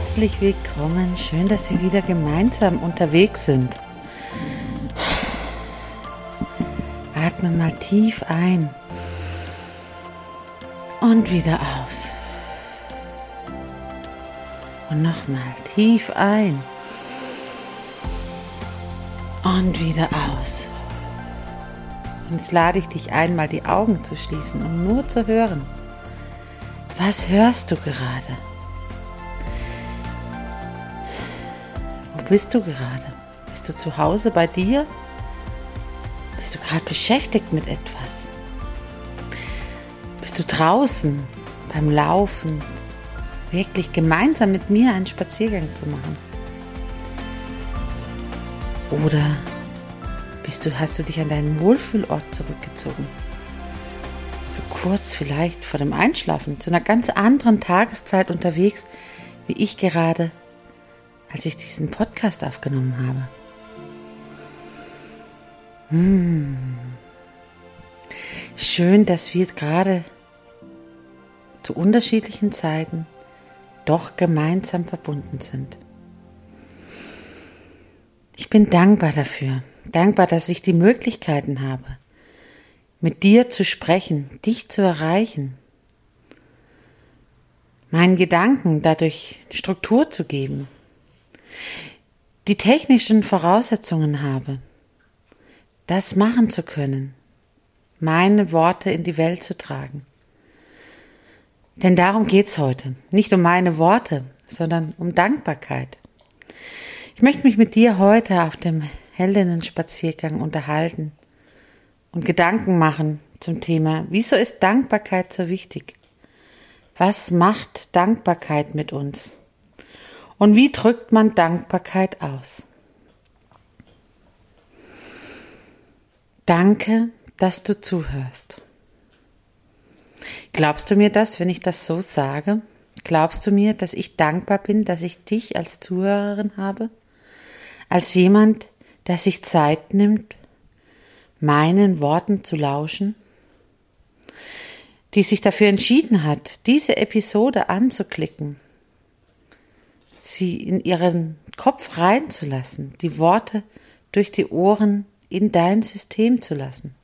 Herzlich willkommen, schön, dass wir wieder gemeinsam unterwegs sind. Atme mal tief ein und wieder aus. Und nochmal tief ein und wieder aus. Und jetzt lade ich dich ein, mal die Augen zu schließen, um nur zu hören. Was hörst du gerade? Bist du gerade? Bist du zu Hause bei dir? Bist du gerade beschäftigt mit etwas? Bist du draußen beim Laufen, wirklich gemeinsam mit mir einen Spaziergang zu machen? Oder bist du, hast du dich an deinen Wohlfühlort zurückgezogen? So kurz vielleicht vor dem Einschlafen, zu einer ganz anderen Tageszeit unterwegs, wie ich gerade als ich diesen Podcast aufgenommen habe. Hm. Schön, dass wir gerade zu unterschiedlichen Zeiten doch gemeinsam verbunden sind. Ich bin dankbar dafür, dankbar, dass ich die Möglichkeiten habe, mit dir zu sprechen, dich zu erreichen, meinen Gedanken dadurch Struktur zu geben die technischen Voraussetzungen habe, das machen zu können, meine Worte in die Welt zu tragen. Denn darum geht's heute. Nicht um meine Worte, sondern um Dankbarkeit. Ich möchte mich mit dir heute auf dem Heldinnen-Spaziergang unterhalten und Gedanken machen zum Thema, wieso ist Dankbarkeit so wichtig? Was macht Dankbarkeit mit uns? Und wie drückt man Dankbarkeit aus? Danke, dass du zuhörst. Glaubst du mir das, wenn ich das so sage? Glaubst du mir, dass ich dankbar bin, dass ich dich als Zuhörerin habe? Als jemand, der sich Zeit nimmt, meinen Worten zu lauschen? Die sich dafür entschieden hat, diese Episode anzuklicken sie in ihren Kopf reinzulassen, die Worte durch die Ohren in dein System zu lassen.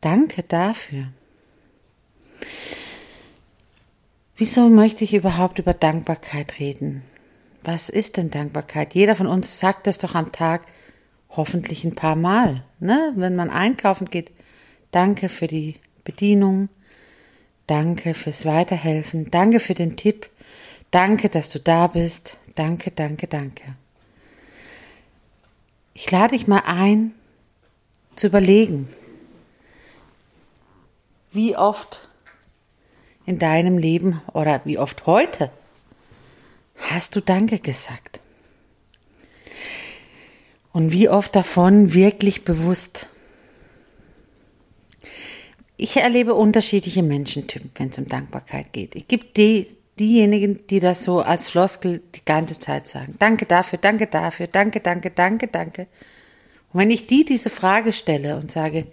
Danke dafür. Wieso möchte ich überhaupt über Dankbarkeit reden? Was ist denn Dankbarkeit? Jeder von uns sagt das doch am Tag hoffentlich ein paar Mal, ne? Wenn man einkaufen geht. Danke für die Bedienung. Danke fürs Weiterhelfen. Danke für den Tipp. Danke, dass du da bist. Danke, danke, danke. Ich lade dich mal ein, zu überlegen, wie oft in deinem Leben oder wie oft heute hast du Danke gesagt? Und wie oft davon wirklich bewusst? Ich erlebe unterschiedliche Menschentypen, wenn es um Dankbarkeit geht. Es gibt die, diejenigen, die das so als Floskel die ganze Zeit sagen. Danke dafür, danke dafür, danke, danke, danke, danke. Und wenn ich die diese Frage stelle und sage,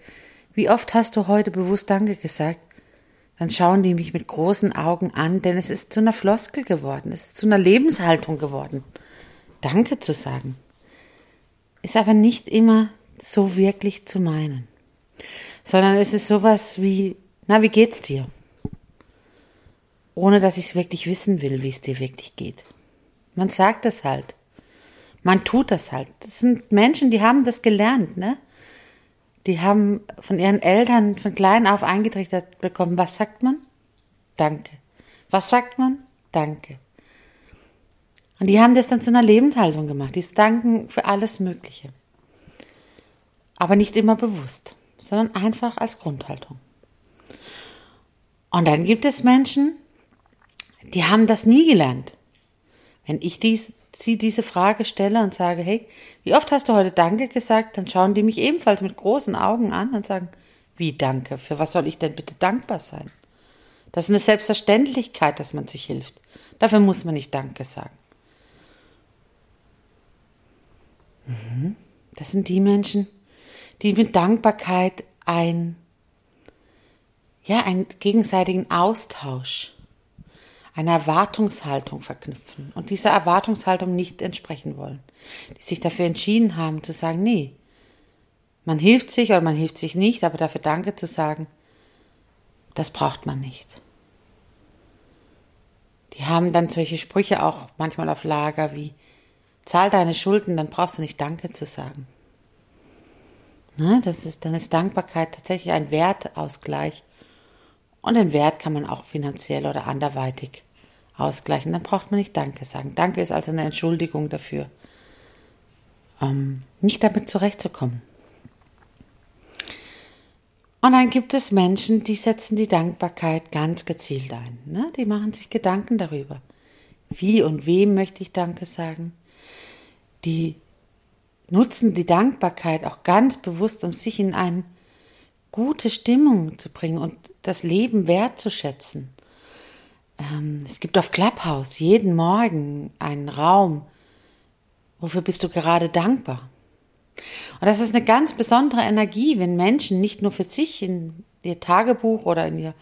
wie oft hast du heute bewusst Danke gesagt, dann schauen die mich mit großen Augen an, denn es ist zu einer Floskel geworden, es ist zu einer Lebenshaltung geworden. Danke zu sagen. Ist aber nicht immer so wirklich zu meinen, sondern es ist sowas wie, na, wie geht's dir? Ohne dass ich es wirklich wissen will, wie es dir wirklich geht. Man sagt es halt. Man tut das halt. Das sind Menschen, die haben das gelernt, ne? Die haben von ihren Eltern von klein auf eingetrichtert bekommen. Was sagt man? Danke. Was sagt man? Danke. Und die haben das dann zu einer Lebenshaltung gemacht. Die danken für alles Mögliche. Aber nicht immer bewusst, sondern einfach als Grundhaltung. Und dann gibt es Menschen, die haben das nie gelernt. Wenn ich dies, sie diese Frage stelle und sage, hey, wie oft hast du heute Danke gesagt, dann schauen die mich ebenfalls mit großen Augen an und sagen, wie Danke? Für was soll ich denn bitte dankbar sein? Das ist eine Selbstverständlichkeit, dass man sich hilft. Dafür muss man nicht Danke sagen. Mhm. Das sind die Menschen, die mit Dankbarkeit ein, ja, einen gegenseitigen Austausch eine Erwartungshaltung verknüpfen und dieser Erwartungshaltung nicht entsprechen wollen, die sich dafür entschieden haben zu sagen, nee, man hilft sich oder man hilft sich nicht, aber dafür Danke zu sagen, das braucht man nicht. Die haben dann solche Sprüche auch manchmal auf Lager wie, zahl deine Schulden, dann brauchst du nicht Danke zu sagen. Na, das ist, dann ist Dankbarkeit tatsächlich ein Wertausgleich. Und den Wert kann man auch finanziell oder anderweitig ausgleichen. Dann braucht man nicht Danke sagen. Danke ist also eine Entschuldigung dafür, ähm, nicht damit zurechtzukommen. Und dann gibt es Menschen, die setzen die Dankbarkeit ganz gezielt ein. Ne? Die machen sich Gedanken darüber. Wie und wem möchte ich Danke sagen? Die nutzen die Dankbarkeit auch ganz bewusst, um sich in eine gute Stimmung zu bringen und das Leben wertzuschätzen. Ähm, es gibt auf Clubhouse jeden Morgen einen Raum. Wofür bist du gerade dankbar? Und das ist eine ganz besondere Energie, wenn Menschen nicht nur für sich in ihr Tagebuch oder in ihr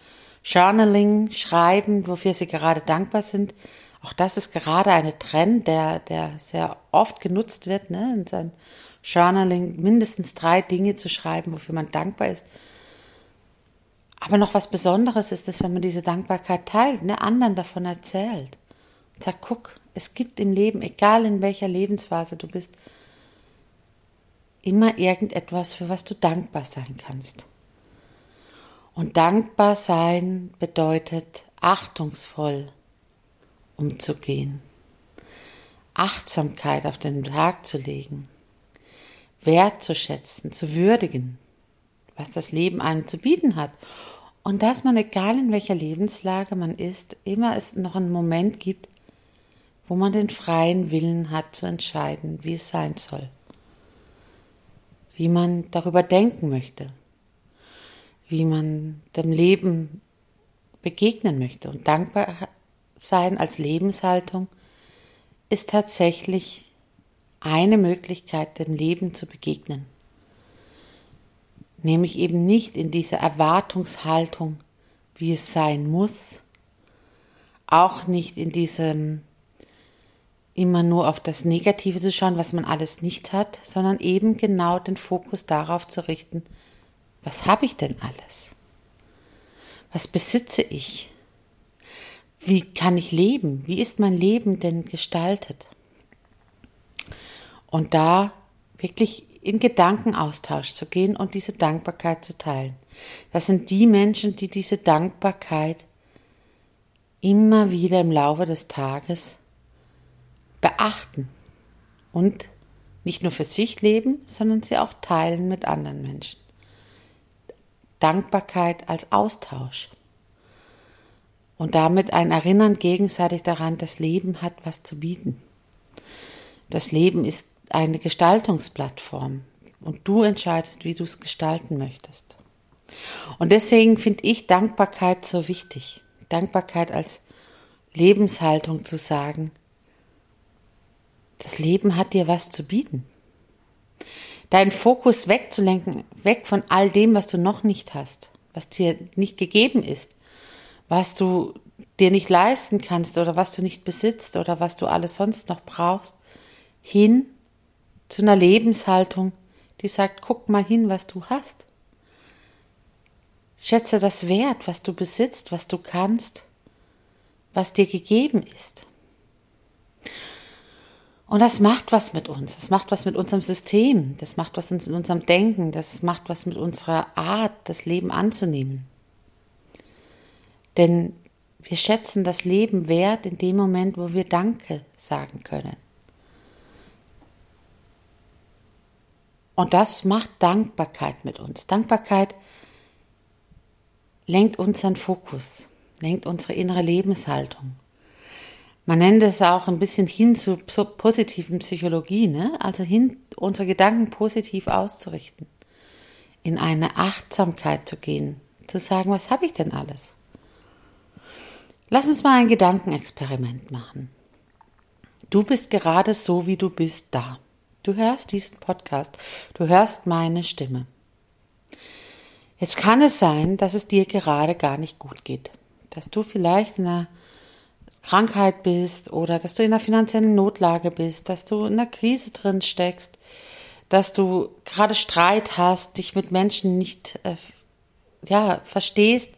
Journaling schreiben, wofür sie gerade dankbar sind. Auch das ist gerade eine Trend, der, der sehr oft genutzt wird, ne, in sein Journaling mindestens drei Dinge zu schreiben, wofür man dankbar ist. Aber noch was Besonderes ist es, wenn man diese Dankbarkeit teilt, ne, anderen davon erzählt. Sagt, guck, es gibt im Leben, egal in welcher Lebensphase du bist, immer irgendetwas, für was du dankbar sein kannst. Und dankbar sein bedeutet achtungsvoll umzugehen, Achtsamkeit auf den Tag zu legen, wertzuschätzen, zu würdigen, was das Leben einem zu bieten hat und dass man, egal in welcher Lebenslage man ist, immer es noch einen Moment gibt, wo man den freien Willen hat zu entscheiden, wie es sein soll, wie man darüber denken möchte, wie man dem Leben begegnen möchte. Und dankbar sein als Lebenshaltung ist tatsächlich eine Möglichkeit, dem Leben zu begegnen nämlich eben nicht in dieser Erwartungshaltung, wie es sein muss, auch nicht in diesem immer nur auf das Negative zu schauen, was man alles nicht hat, sondern eben genau den Fokus darauf zu richten, was habe ich denn alles? Was besitze ich? Wie kann ich leben? Wie ist mein Leben denn gestaltet? Und da wirklich in Gedankenaustausch zu gehen und diese Dankbarkeit zu teilen. Das sind die Menschen, die diese Dankbarkeit immer wieder im Laufe des Tages beachten und nicht nur für sich leben, sondern sie auch teilen mit anderen Menschen. Dankbarkeit als Austausch. Und damit ein Erinnern gegenseitig daran, das Leben hat was zu bieten. Das Leben ist eine Gestaltungsplattform und du entscheidest, wie du es gestalten möchtest. Und deswegen finde ich Dankbarkeit so wichtig. Dankbarkeit als Lebenshaltung zu sagen, das Leben hat dir was zu bieten. Deinen Fokus wegzulenken, weg von all dem, was du noch nicht hast, was dir nicht gegeben ist, was du dir nicht leisten kannst oder was du nicht besitzt oder was du alles sonst noch brauchst, hin zu einer Lebenshaltung, die sagt, guck mal hin, was du hast. Schätze das wert, was du besitzt, was du kannst. was dir gegeben ist. Und das macht was mit uns. Das macht was mit unserem System. Das macht was mit unserem Denken. Das macht was mit unserer Art, das Leben anzunehmen. Denn wir schätzen das Leben wert in dem Moment, wo wir Danke sagen können. Und das macht Dankbarkeit mit uns. Dankbarkeit lenkt unseren Fokus, lenkt unsere innere Lebenshaltung. Man nennt es auch ein bisschen hin zu positiven Psychologie, ne? also hin, unsere Gedanken positiv auszurichten, in eine Achtsamkeit zu gehen, zu sagen, was habe ich denn alles? Lass uns mal ein Gedankenexperiment machen. Du bist gerade so, wie du bist, da. Du hörst diesen Podcast, du hörst meine Stimme. Jetzt kann es sein, dass es dir gerade gar nicht gut geht, dass du vielleicht in einer Krankheit bist oder dass du in einer finanziellen Notlage bist, dass du in einer Krise drin steckst, dass du gerade Streit hast, dich mit Menschen nicht äh, ja, verstehst,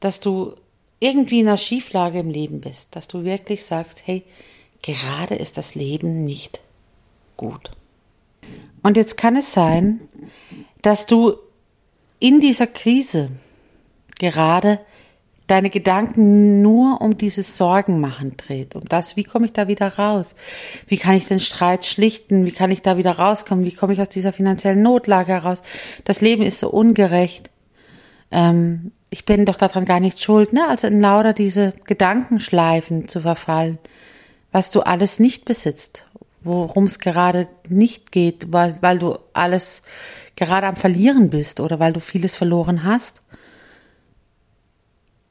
dass du irgendwie in einer Schieflage im Leben bist, dass du wirklich sagst, hey, gerade ist das Leben nicht gut. Und jetzt kann es sein, dass du in dieser Krise gerade deine Gedanken nur um dieses Sorgenmachen dreht. Um das, wie komme ich da wieder raus? Wie kann ich den Streit schlichten? Wie kann ich da wieder rauskommen? Wie komme ich aus dieser finanziellen Notlage heraus? Das Leben ist so ungerecht. Ähm, ich bin doch daran gar nicht schuld, ne? Also in lauter diese Gedankenschleifen zu verfallen, was du alles nicht besitzt, worum es gerade nicht geht, weil, weil du alles gerade am Verlieren bist oder weil du vieles verloren hast.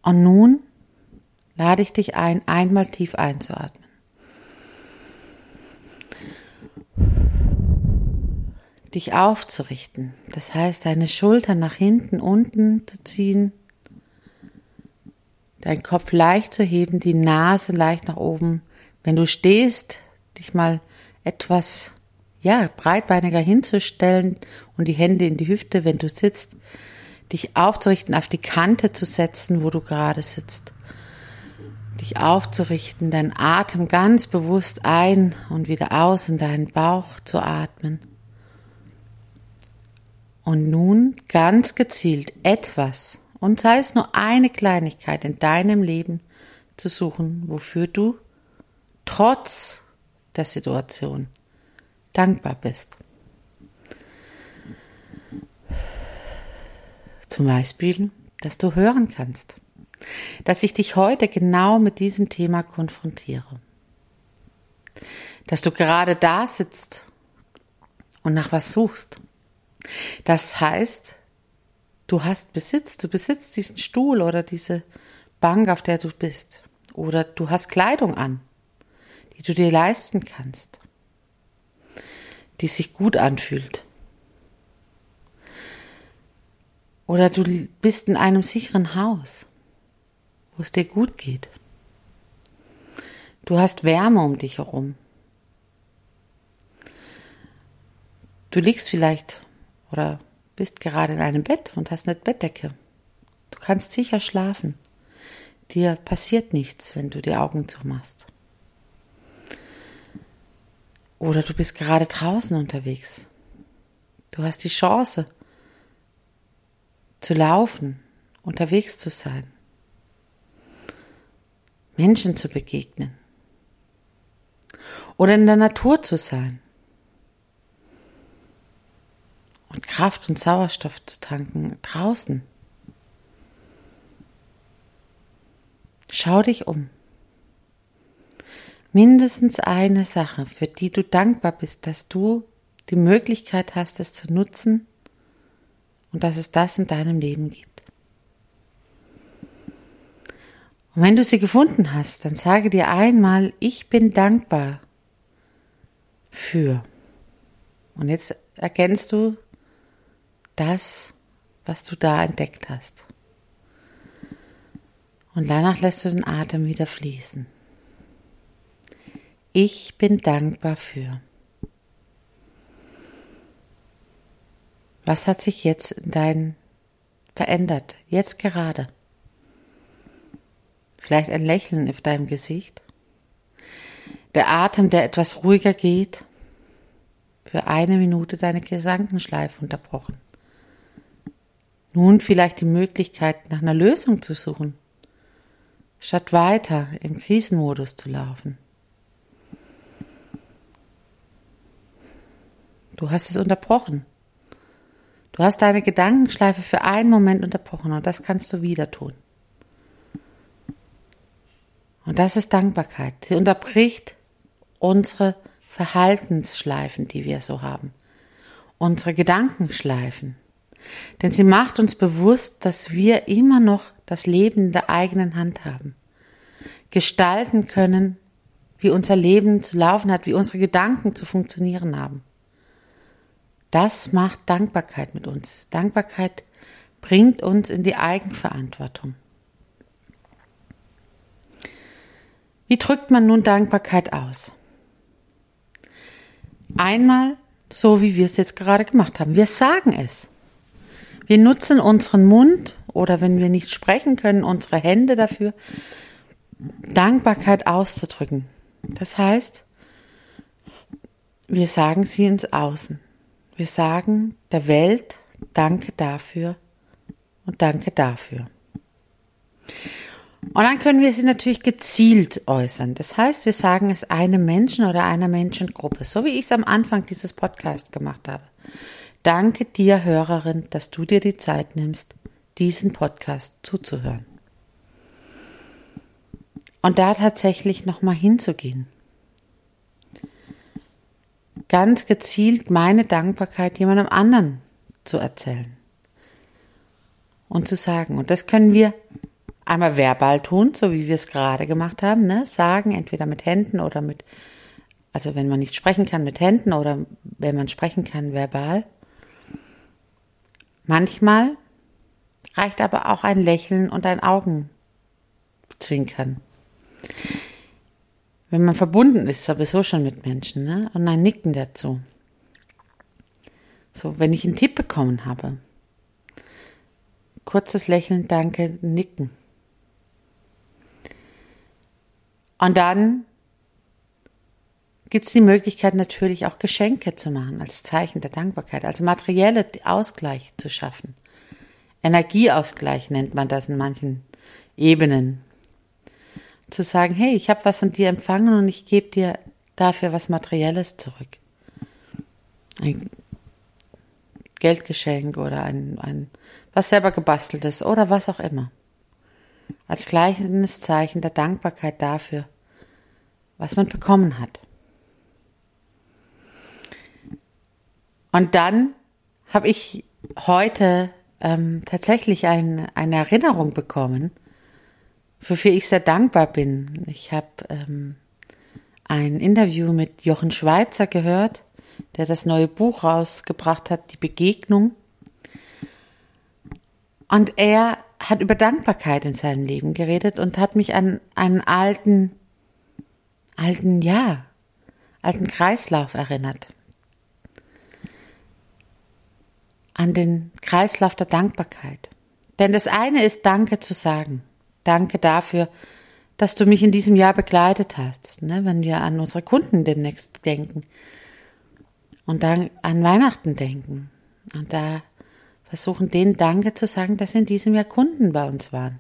Und nun lade ich dich ein, einmal tief einzuatmen. Dich aufzurichten, das heißt deine Schultern nach hinten, unten zu ziehen, deinen Kopf leicht zu heben, die Nase leicht nach oben. Wenn du stehst, dich mal etwas ja, breitbeiniger hinzustellen und die Hände in die Hüfte, wenn du sitzt, dich aufzurichten, auf die Kante zu setzen, wo du gerade sitzt. Dich aufzurichten, deinen Atem ganz bewusst ein und wieder aus in deinen Bauch zu atmen. Und nun ganz gezielt etwas, und sei es nur eine Kleinigkeit in deinem Leben zu suchen, wofür du trotz der Situation dankbar bist. Zum Beispiel, dass du hören kannst, dass ich dich heute genau mit diesem Thema konfrontiere. Dass du gerade da sitzt und nach was suchst. Das heißt, du hast Besitz, du besitzt diesen Stuhl oder diese Bank, auf der du bist. Oder du hast Kleidung an, die du dir leisten kannst, die sich gut anfühlt. Oder du bist in einem sicheren Haus, wo es dir gut geht. Du hast Wärme um dich herum. Du liegst vielleicht oder bist gerade in einem Bett und hast eine Bettdecke. Du kannst sicher schlafen. Dir passiert nichts, wenn du die Augen zumachst. Oder du bist gerade draußen unterwegs. Du hast die Chance, zu laufen, unterwegs zu sein, Menschen zu begegnen oder in der Natur zu sein und Kraft und Sauerstoff zu tanken draußen. Schau dich um. Mindestens eine Sache, für die du dankbar bist, dass du die Möglichkeit hast, es zu nutzen und dass es das in deinem Leben gibt. Und wenn du sie gefunden hast, dann sage dir einmal, ich bin dankbar für. Und jetzt erkennst du das, was du da entdeckt hast. Und danach lässt du den Atem wieder fließen. Ich bin dankbar für. Was hat sich jetzt in dein verändert, jetzt gerade? Vielleicht ein Lächeln auf deinem Gesicht. Der Atem, der etwas ruhiger geht. Für eine Minute deine Gedankenschleife unterbrochen. Nun vielleicht die Möglichkeit, nach einer Lösung zu suchen, statt weiter im Krisenmodus zu laufen. Du hast es unterbrochen. Du hast deine Gedankenschleife für einen Moment unterbrochen und das kannst du wieder tun. Und das ist Dankbarkeit. Sie unterbricht unsere Verhaltensschleifen, die wir so haben. Unsere Gedankenschleifen. Denn sie macht uns bewusst, dass wir immer noch das Leben in der eigenen Hand haben. Gestalten können, wie unser Leben zu laufen hat, wie unsere Gedanken zu funktionieren haben. Das macht Dankbarkeit mit uns. Dankbarkeit bringt uns in die Eigenverantwortung. Wie drückt man nun Dankbarkeit aus? Einmal so, wie wir es jetzt gerade gemacht haben. Wir sagen es. Wir nutzen unseren Mund oder wenn wir nicht sprechen können, unsere Hände dafür, Dankbarkeit auszudrücken. Das heißt, wir sagen sie ins Außen. Wir sagen der Welt Danke dafür und Danke dafür. Und dann können wir sie natürlich gezielt äußern. Das heißt, wir sagen es einem Menschen oder einer Menschengruppe, so wie ich es am Anfang dieses Podcasts gemacht habe. Danke dir, Hörerin, dass du dir die Zeit nimmst, diesen Podcast zuzuhören. Und da tatsächlich nochmal hinzugehen. Ganz gezielt meine Dankbarkeit jemandem anderen zu erzählen. Und zu sagen. Und das können wir einmal verbal tun, so wie wir es gerade gemacht haben, ne? Sagen, entweder mit Händen oder mit, also wenn man nicht sprechen kann, mit Händen oder wenn man sprechen kann, verbal. Manchmal reicht aber auch ein Lächeln und ein Augenzwinkern. Wenn man verbunden ist, sowieso schon mit Menschen, ne? Und ein Nicken dazu. So, wenn ich einen Tipp bekommen habe. Kurzes Lächeln, danke, nicken. Und dann gibt es die Möglichkeit natürlich auch Geschenke zu machen als Zeichen der Dankbarkeit, also materielle Ausgleich zu schaffen. Energieausgleich nennt man das in manchen Ebenen. Zu sagen, hey, ich habe was von dir empfangen und ich gebe dir dafür was Materielles zurück. Ein Geldgeschenk oder ein, ein was selber gebasteltes oder was auch immer. Als gleichendes Zeichen der Dankbarkeit dafür, was man bekommen hat. Und dann habe ich heute ähm, tatsächlich ein, eine Erinnerung bekommen, wofür ich sehr dankbar bin. Ich habe ähm, ein Interview mit Jochen Schweizer gehört, der das neue Buch rausgebracht hat, Die Begegnung. Und er hat über Dankbarkeit in seinem Leben geredet und hat mich an einen alten alten, ja, alten Kreislauf erinnert. An den Kreislauf der Dankbarkeit. Denn das eine ist Danke zu sagen. Danke dafür, dass du mich in diesem Jahr begleitet hast, ne, wenn wir an unsere Kunden demnächst denken und dann an Weihnachten denken und da versuchen, denen Danke zu sagen, dass in diesem Jahr Kunden bei uns waren.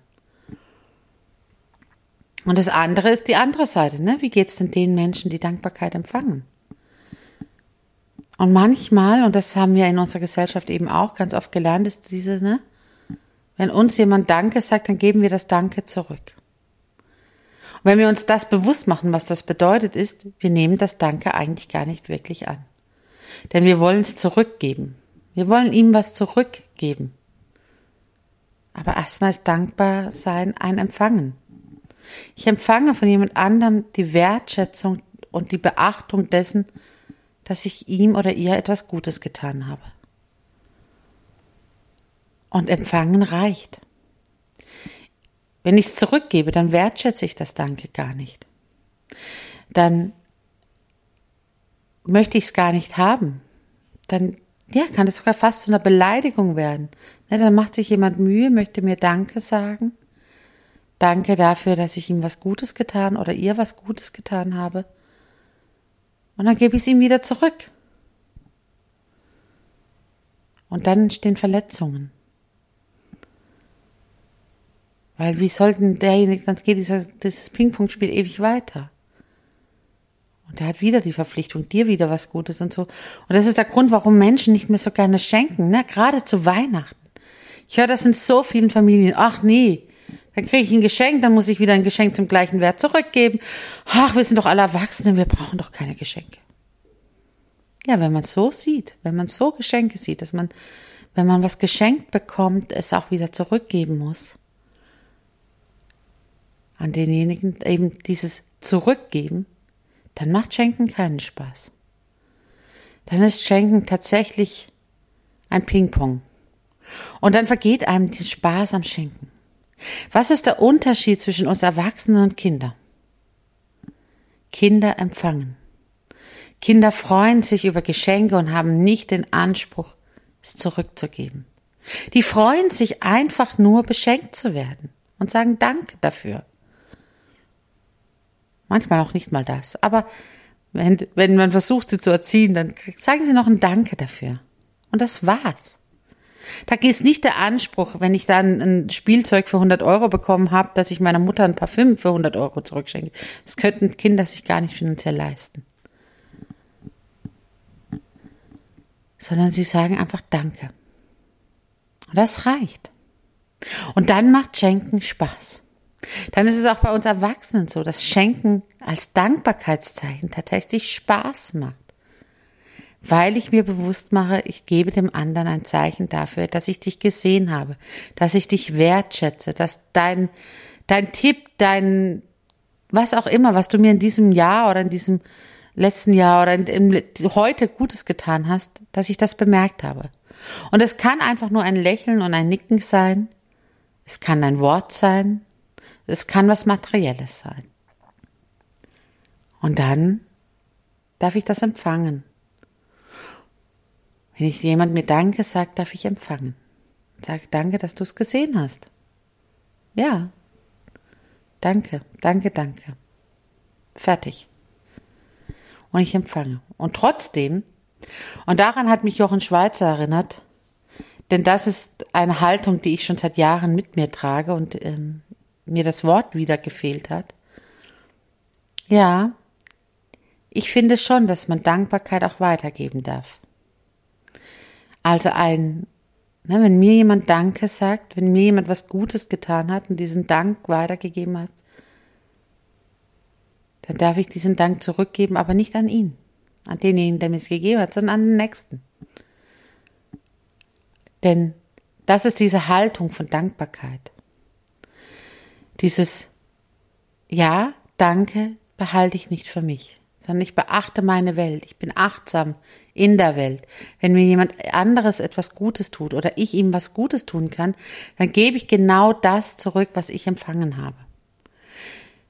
Und das andere ist die andere Seite, ne? Wie geht's denn den Menschen, die Dankbarkeit empfangen? Und manchmal, und das haben wir in unserer Gesellschaft eben auch ganz oft gelernt, ist diese, ne? Wenn uns jemand Danke sagt, dann geben wir das Danke zurück. Und wenn wir uns das bewusst machen, was das bedeutet, ist, wir nehmen das Danke eigentlich gar nicht wirklich an. Denn wir wollen es zurückgeben. Wir wollen ihm was zurückgeben. Aber erstmal ist dankbar sein ein Empfangen. Ich empfange von jemand anderem die Wertschätzung und die Beachtung dessen, dass ich ihm oder ihr etwas Gutes getan habe. Und empfangen reicht. Wenn ich es zurückgebe, dann wertschätze ich das Danke gar nicht. Dann möchte ich es gar nicht haben. Dann ja, kann das sogar fast zu einer Beleidigung werden. Ne, dann macht sich jemand Mühe, möchte mir Danke sagen Danke dafür, dass ich ihm was Gutes getan oder ihr was Gutes getan habe. Und dann gebe ich es ihm wieder zurück. Und dann entstehen Verletzungen. Weil wie sollten derjenige, dann geht dieses, dieses Ping-Pong-Spiel ewig weiter. Und er hat wieder die Verpflichtung, dir wieder was Gutes und so. Und das ist der Grund, warum Menschen nicht mehr so gerne schenken, ne? Gerade zu Weihnachten. Ich höre das in so vielen Familien. Ach nee, dann kriege ich ein Geschenk, dann muss ich wieder ein Geschenk zum gleichen Wert zurückgeben. Ach, wir sind doch alle Erwachsene, wir brauchen doch keine Geschenke. Ja, wenn man so sieht, wenn man so Geschenke sieht, dass man, wenn man was geschenkt bekommt, es auch wieder zurückgeben muss. An denjenigen eben dieses Zurückgeben, dann macht Schenken keinen Spaß. Dann ist Schenken tatsächlich ein Ping-Pong. Und dann vergeht einem der Spaß am Schenken. Was ist der Unterschied zwischen uns Erwachsenen und Kindern? Kinder empfangen. Kinder freuen sich über Geschenke und haben nicht den Anspruch, es zurückzugeben. Die freuen sich einfach nur, beschenkt zu werden und sagen Danke dafür. Manchmal auch nicht mal das. Aber wenn, wenn man versucht, sie zu erziehen, dann sagen sie noch ein Danke dafür. Und das war's. Da ist nicht der Anspruch, wenn ich dann ein Spielzeug für 100 Euro bekommen habe, dass ich meiner Mutter ein Parfüm für 100 Euro zurückschenke. Das könnten Kinder sich gar nicht finanziell leisten. Sondern sie sagen einfach Danke. Und das reicht. Und dann macht Schenken Spaß. Dann ist es auch bei uns Erwachsenen so, dass Schenken als Dankbarkeitszeichen tatsächlich Spaß macht weil ich mir bewusst mache, ich gebe dem anderen ein Zeichen dafür, dass ich dich gesehen habe, dass ich dich wertschätze, dass dein, dein Tipp, dein, was auch immer, was du mir in diesem Jahr oder in diesem letzten Jahr oder in, in, heute Gutes getan hast, dass ich das bemerkt habe. Und es kann einfach nur ein Lächeln und ein Nicken sein. Es kann ein Wort sein. Es kann was Materielles sein. Und dann darf ich das empfangen. Wenn ich jemand mir Danke sagt, darf ich empfangen. Sag Danke, dass du es gesehen hast. Ja. Danke, danke, danke. Fertig. Und ich empfange. Und trotzdem, und daran hat mich Jochen Schweizer erinnert, denn das ist eine Haltung, die ich schon seit Jahren mit mir trage und ähm, mir das Wort wieder gefehlt hat. Ja, ich finde schon, dass man Dankbarkeit auch weitergeben darf. Also ein, ne, wenn mir jemand Danke sagt, wenn mir jemand was Gutes getan hat und diesen Dank weitergegeben hat, dann darf ich diesen Dank zurückgeben, aber nicht an ihn, an denjenigen, der mir es gegeben hat, sondern an den Nächsten. Denn das ist diese Haltung von Dankbarkeit. Dieses Ja, danke behalte ich nicht für mich sondern ich beachte meine Welt. Ich bin achtsam in der Welt. Wenn mir jemand anderes etwas Gutes tut oder ich ihm was Gutes tun kann, dann gebe ich genau das zurück, was ich empfangen habe.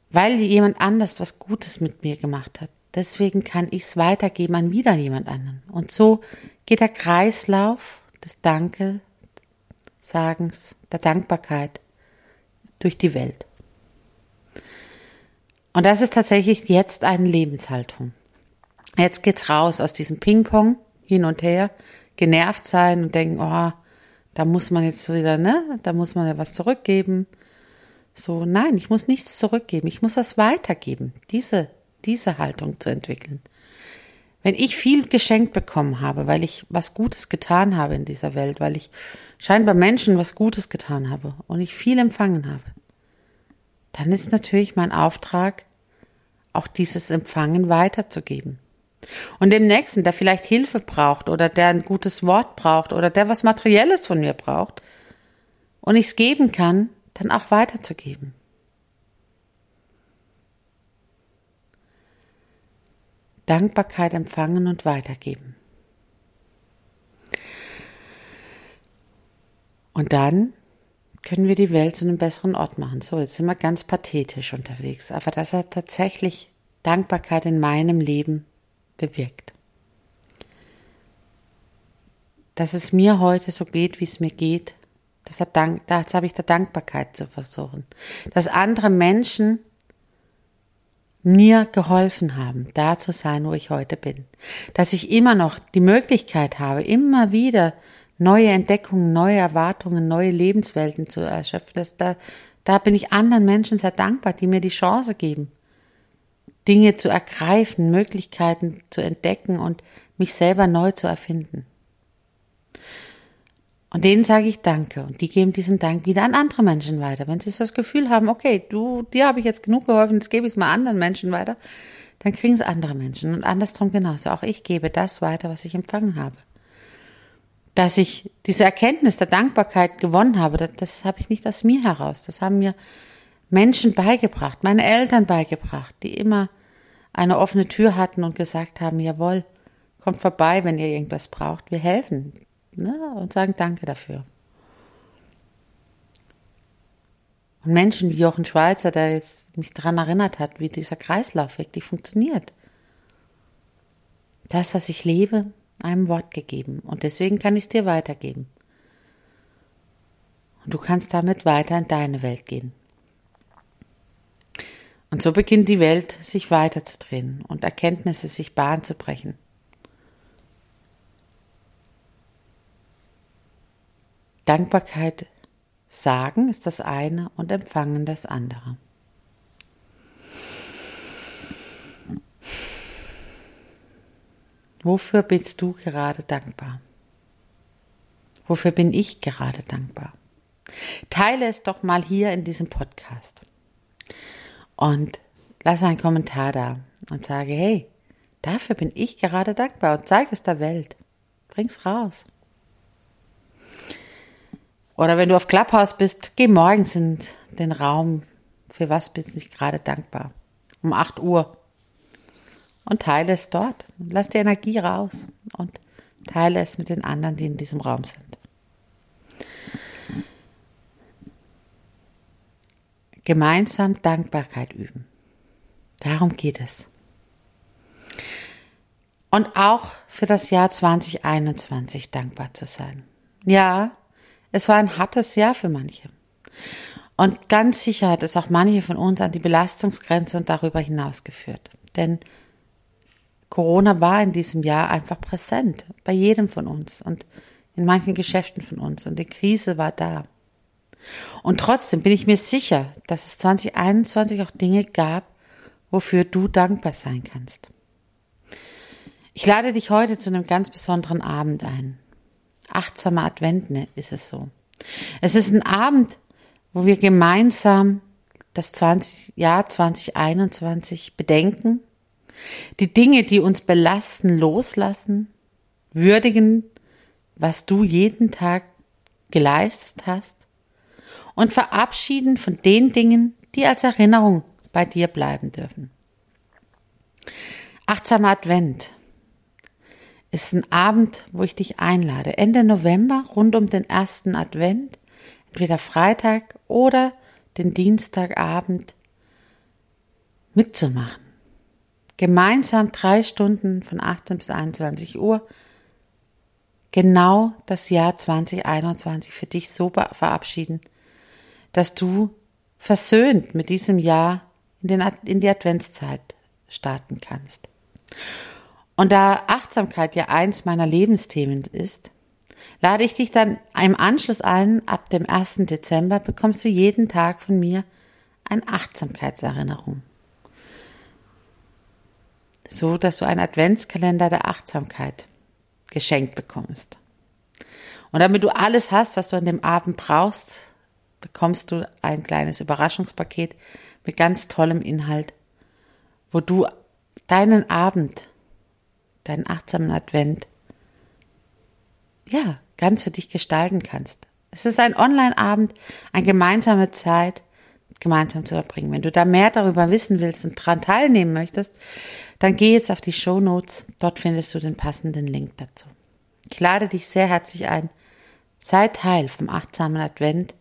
Weil jemand anders was Gutes mit mir gemacht hat. Deswegen kann ich es weitergeben an wieder jemand anderen. Und so geht der Kreislauf des Danke, Sagens, der Dankbarkeit durch die Welt. Und das ist tatsächlich jetzt eine Lebenshaltung. Jetzt geht's raus aus diesem Ping-Pong hin und her, genervt sein und denken, oh, da muss man jetzt wieder, ne, da muss man ja was zurückgeben. So, nein, ich muss nichts zurückgeben, ich muss das weitergeben, diese, diese Haltung zu entwickeln. Wenn ich viel geschenkt bekommen habe, weil ich was Gutes getan habe in dieser Welt, weil ich scheinbar Menschen was Gutes getan habe und ich viel empfangen habe, dann ist natürlich mein Auftrag, auch dieses Empfangen weiterzugeben. Und dem Nächsten, der vielleicht Hilfe braucht oder der ein gutes Wort braucht oder der was Materielles von mir braucht und ich es geben kann, dann auch weiterzugeben. Dankbarkeit empfangen und weitergeben. Und dann können wir die Welt zu einem besseren Ort machen. So, jetzt sind wir ganz pathetisch unterwegs, aber das hat tatsächlich Dankbarkeit in meinem Leben bewirkt. Dass es mir heute so geht, wie es mir geht, Das, hat Dank, das habe ich der Dankbarkeit zu versuchen. Dass andere Menschen mir geholfen haben, da zu sein, wo ich heute bin. Dass ich immer noch die Möglichkeit habe, immer wieder neue Entdeckungen, neue Erwartungen, neue Lebenswelten zu erschöpfen. Das, da, da bin ich anderen Menschen sehr dankbar, die mir die Chance geben, Dinge zu ergreifen, Möglichkeiten zu entdecken und mich selber neu zu erfinden. Und denen sage ich Danke und die geben diesen Dank wieder an andere Menschen weiter. Wenn sie das Gefühl haben, okay, du, dir habe ich jetzt genug geholfen, jetzt gebe ich es mal anderen Menschen weiter, dann kriegen es andere Menschen und andersrum genauso. Auch ich gebe das weiter, was ich empfangen habe. Dass ich diese Erkenntnis der Dankbarkeit gewonnen habe, das, das habe ich nicht aus mir heraus. Das haben mir Menschen beigebracht, meine Eltern beigebracht, die immer eine offene Tür hatten und gesagt haben, jawohl, kommt vorbei, wenn ihr irgendwas braucht, wir helfen ne, und sagen Danke dafür. Und Menschen wie Jochen Schweizer, der jetzt mich daran erinnert hat, wie dieser Kreislauf wirklich funktioniert. Das, was ich lebe, einem Wort gegeben. Und deswegen kann ich es dir weitergeben. Und du kannst damit weiter in deine Welt gehen. Und so beginnt die Welt sich weiterzudrehen und Erkenntnisse sich Bahn zu brechen. Dankbarkeit sagen ist das eine und empfangen das andere. Wofür bist du gerade dankbar? Wofür bin ich gerade dankbar? Teile es doch mal hier in diesem Podcast. Und lass einen Kommentar da und sage, hey, dafür bin ich gerade dankbar und zeig es der Welt. Bring's raus. Oder wenn du auf Clubhouse bist, geh morgens in den Raum. Für was bin ich gerade dankbar? Um 8 Uhr. Und teile es dort. Lass die Energie raus und teile es mit den anderen, die in diesem Raum sind. Gemeinsam Dankbarkeit üben. Darum geht es. Und auch für das Jahr 2021 dankbar zu sein. Ja, es war ein hartes Jahr für manche. Und ganz sicher hat es auch manche von uns an die Belastungsgrenze und darüber hinaus geführt. Denn Corona war in diesem Jahr einfach präsent bei jedem von uns und in manchen Geschäften von uns und die Krise war da. Und trotzdem bin ich mir sicher, dass es 2021 auch Dinge gab, wofür du dankbar sein kannst. Ich lade dich heute zu einem ganz besonderen Abend ein achtsamer Advent ne, ist es so. Es ist ein Abend, wo wir gemeinsam das 20, Jahr 2021 bedenken, die Dinge, die uns belasten, loslassen, würdigen, was du jeden Tag geleistet hast und verabschieden von den Dingen, die als Erinnerung bei dir bleiben dürfen. Achtsamer Advent ist ein Abend, wo ich dich einlade. Ende November, rund um den ersten Advent, entweder Freitag oder den Dienstagabend mitzumachen. Gemeinsam drei Stunden von 18 bis 21 Uhr genau das Jahr 2021 für dich so verabschieden, dass du versöhnt mit diesem Jahr in, den, in die Adventszeit starten kannst. Und da Achtsamkeit ja eins meiner Lebensthemen ist, lade ich dich dann im Anschluss ein, ab dem 1. Dezember bekommst du jeden Tag von mir eine Achtsamkeitserinnerung. So, dass du einen Adventskalender der Achtsamkeit geschenkt bekommst. Und damit du alles hast, was du an dem Abend brauchst, bekommst du ein kleines Überraschungspaket mit ganz tollem Inhalt, wo du deinen Abend deinen achtsamen Advent, ja, ganz für dich gestalten kannst. Es ist ein Online-Abend, eine gemeinsame Zeit, gemeinsam zu verbringen. Wenn du da mehr darüber wissen willst und daran teilnehmen möchtest, dann geh jetzt auf die Show Notes. Dort findest du den passenden Link dazu. Ich lade dich sehr herzlich ein. Sei Teil vom achtsamen Advent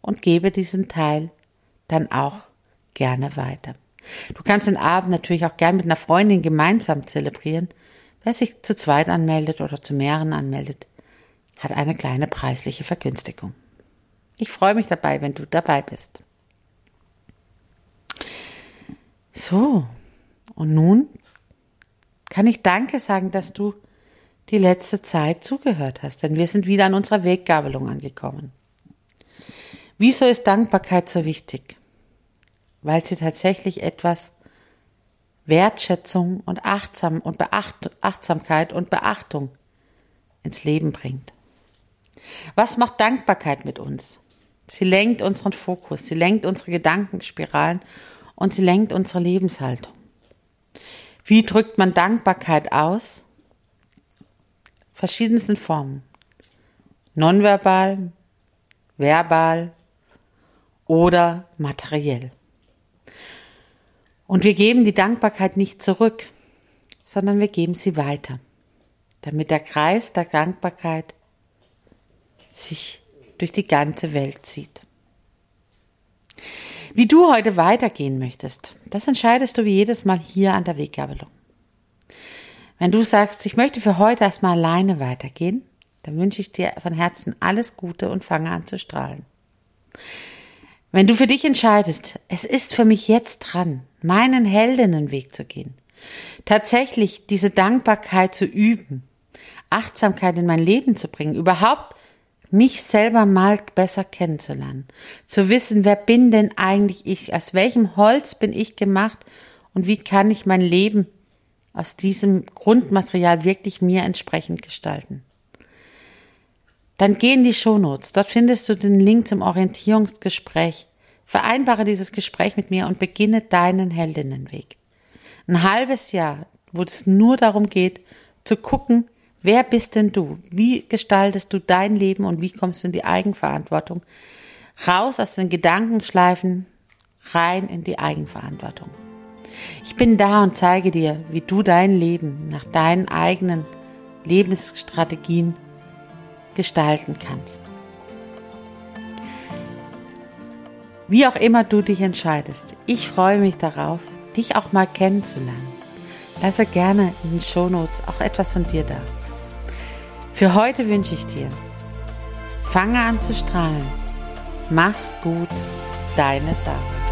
und gebe diesen Teil dann auch gerne weiter. Du kannst den Abend natürlich auch gern mit einer Freundin gemeinsam zelebrieren. Wer sich zu zweit anmeldet oder zu mehreren anmeldet, hat eine kleine preisliche Vergünstigung. Ich freue mich dabei, wenn du dabei bist. So, und nun kann ich Danke sagen, dass du die letzte Zeit zugehört hast, denn wir sind wieder an unserer Weggabelung angekommen. Wieso ist Dankbarkeit so wichtig? Weil sie tatsächlich etwas Wertschätzung und Achtsam und Beacht Achtsamkeit und Beachtung ins Leben bringt. Was macht Dankbarkeit mit uns? Sie lenkt unseren Fokus, sie lenkt unsere Gedankenspiralen und sie lenkt unsere Lebenshaltung. Wie drückt man Dankbarkeit aus? Verschiedensten Formen. Nonverbal, verbal oder materiell. Und wir geben die Dankbarkeit nicht zurück, sondern wir geben sie weiter, damit der Kreis der Dankbarkeit sich durch die ganze Welt zieht. Wie du heute weitergehen möchtest, das entscheidest du wie jedes Mal hier an der Weggabelung. Wenn du sagst, ich möchte für heute erstmal alleine weitergehen, dann wünsche ich dir von Herzen alles Gute und fange an zu strahlen. Wenn du für dich entscheidest, es ist für mich jetzt dran, meinen Heldinnenweg zu gehen, tatsächlich diese Dankbarkeit zu üben, Achtsamkeit in mein Leben zu bringen, überhaupt mich selber mal besser kennenzulernen, zu wissen, wer bin denn eigentlich ich, aus welchem Holz bin ich gemacht und wie kann ich mein Leben aus diesem Grundmaterial wirklich mir entsprechend gestalten. Dann geh in die Shownotes, dort findest du den Link zum Orientierungsgespräch. Vereinbare dieses Gespräch mit mir und beginne deinen Heldinnenweg. Ein halbes Jahr, wo es nur darum geht, zu gucken, Wer bist denn du? Wie gestaltest du dein Leben und wie kommst du in die Eigenverantwortung? Raus aus den Gedankenschleifen, rein in die Eigenverantwortung. Ich bin da und zeige dir, wie du dein Leben nach deinen eigenen Lebensstrategien gestalten kannst. Wie auch immer du dich entscheidest, ich freue mich darauf, dich auch mal kennenzulernen. Lasse gerne in den Shownotes auch etwas von dir da. Für heute wünsche ich dir, fange an zu strahlen. Mach's gut, deine Sarah.